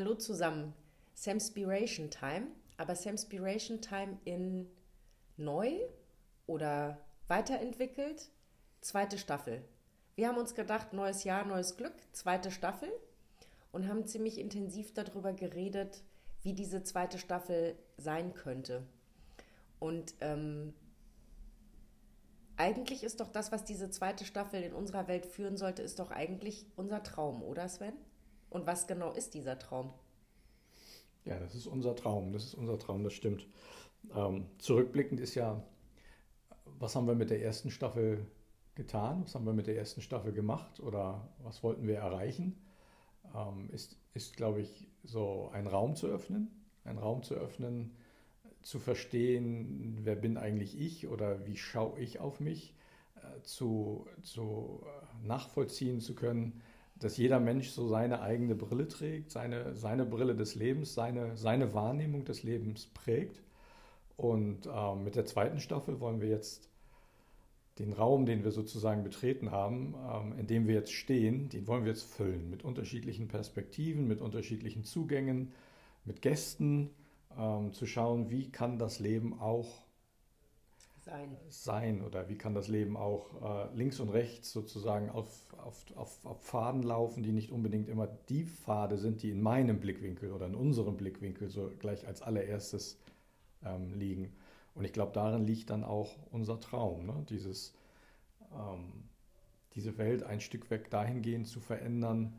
Hallo zusammen. Samspiration Time, aber Samspiration Time in neu oder weiterentwickelt. Zweite Staffel. Wir haben uns gedacht, neues Jahr, neues Glück, zweite Staffel und haben ziemlich intensiv darüber geredet, wie diese zweite Staffel sein könnte. Und ähm, eigentlich ist doch das, was diese zweite Staffel in unserer Welt führen sollte, ist doch eigentlich unser Traum, oder Sven? Und was genau ist dieser Traum? Ja, das ist unser Traum, das ist unser Traum, das stimmt. Ähm, zurückblickend ist ja, was haben wir mit der ersten Staffel getan? Was haben wir mit der ersten Staffel gemacht oder was wollten wir erreichen? Ähm, ist, ist glaube ich, so ein Raum zu öffnen, ein Raum zu öffnen, zu verstehen, wer bin eigentlich ich oder wie schaue ich auf mich, äh, zu, zu äh, nachvollziehen zu können, dass jeder Mensch so seine eigene Brille trägt, seine, seine Brille des Lebens, seine, seine Wahrnehmung des Lebens prägt. Und äh, mit der zweiten Staffel wollen wir jetzt den Raum, den wir sozusagen betreten haben, ähm, in dem wir jetzt stehen, den wollen wir jetzt füllen mit unterschiedlichen Perspektiven, mit unterschiedlichen Zugängen, mit Gästen, ähm, zu schauen, wie kann das Leben auch sein, sein oder wie kann das Leben auch äh, links und rechts sozusagen auf, auf, auf, auf Pfaden laufen, die nicht unbedingt immer die Pfade sind, die in meinem Blickwinkel oder in unserem Blickwinkel so gleich als allererstes ähm, liegen. Und ich glaube, darin liegt dann auch unser Traum, ne? Dieses, ähm, diese Welt ein Stück weg dahingehend zu verändern,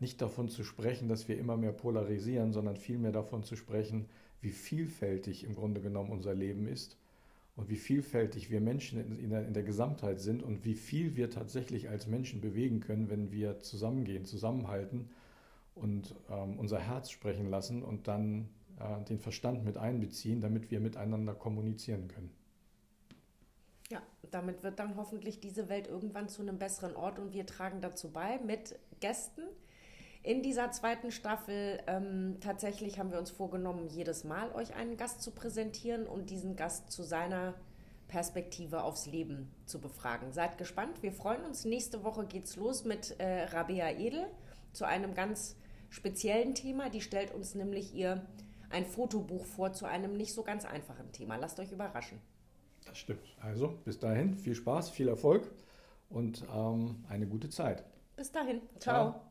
nicht davon zu sprechen, dass wir immer mehr polarisieren, sondern vielmehr davon zu sprechen, wie vielfältig im Grunde genommen unser Leben ist und wie vielfältig wir Menschen in der, in der, Gesamtheit sind und wie viel wir tatsächlich als Menschen bewegen können, wenn wir zusammengehen, zusammenhalten und ähm, unser Herz sprechen lassen und dann äh, den Verstand mit einbeziehen, damit wir miteinander kommunizieren können. Ja, damit wird dann hoffentlich diese Welt irgendwann zu einem besseren Ort und wir tragen dazu bei mit Gästen, in dieser zweiten Staffel ähm, tatsächlich haben wir uns vorgenommen, jedes Mal euch einen Gast zu präsentieren und diesen Gast zu seiner Perspektive aufs Leben zu befragen. Seid gespannt, wir freuen uns. Nächste Woche geht's los mit äh, Rabea Edel zu einem ganz speziellen Thema. Die stellt uns nämlich ihr ein Fotobuch vor zu einem nicht so ganz einfachen Thema. Lasst euch überraschen. Das stimmt. Also bis dahin, viel Spaß, viel Erfolg und ähm, eine gute Zeit. Bis dahin. Ciao. Ciao.